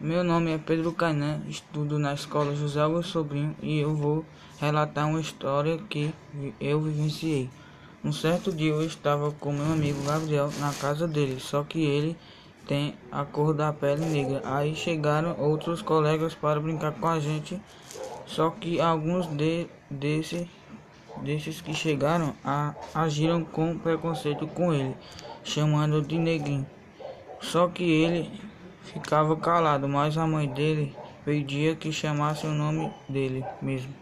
Meu nome é Pedro Cainan, estudo na escola José Augusto Sobrinho e eu vou relatar uma história que eu vivenciei. Um certo dia eu estava com meu amigo Gabriel na casa dele, só que ele tem a cor da pele negra. Aí chegaram outros colegas para brincar com a gente, só que alguns de, desse, desses que chegaram a, agiram com preconceito com ele, chamando de negrinho. Só que ele ficava calado, mas a mãe dele pedia que chamasse o nome dele mesmo.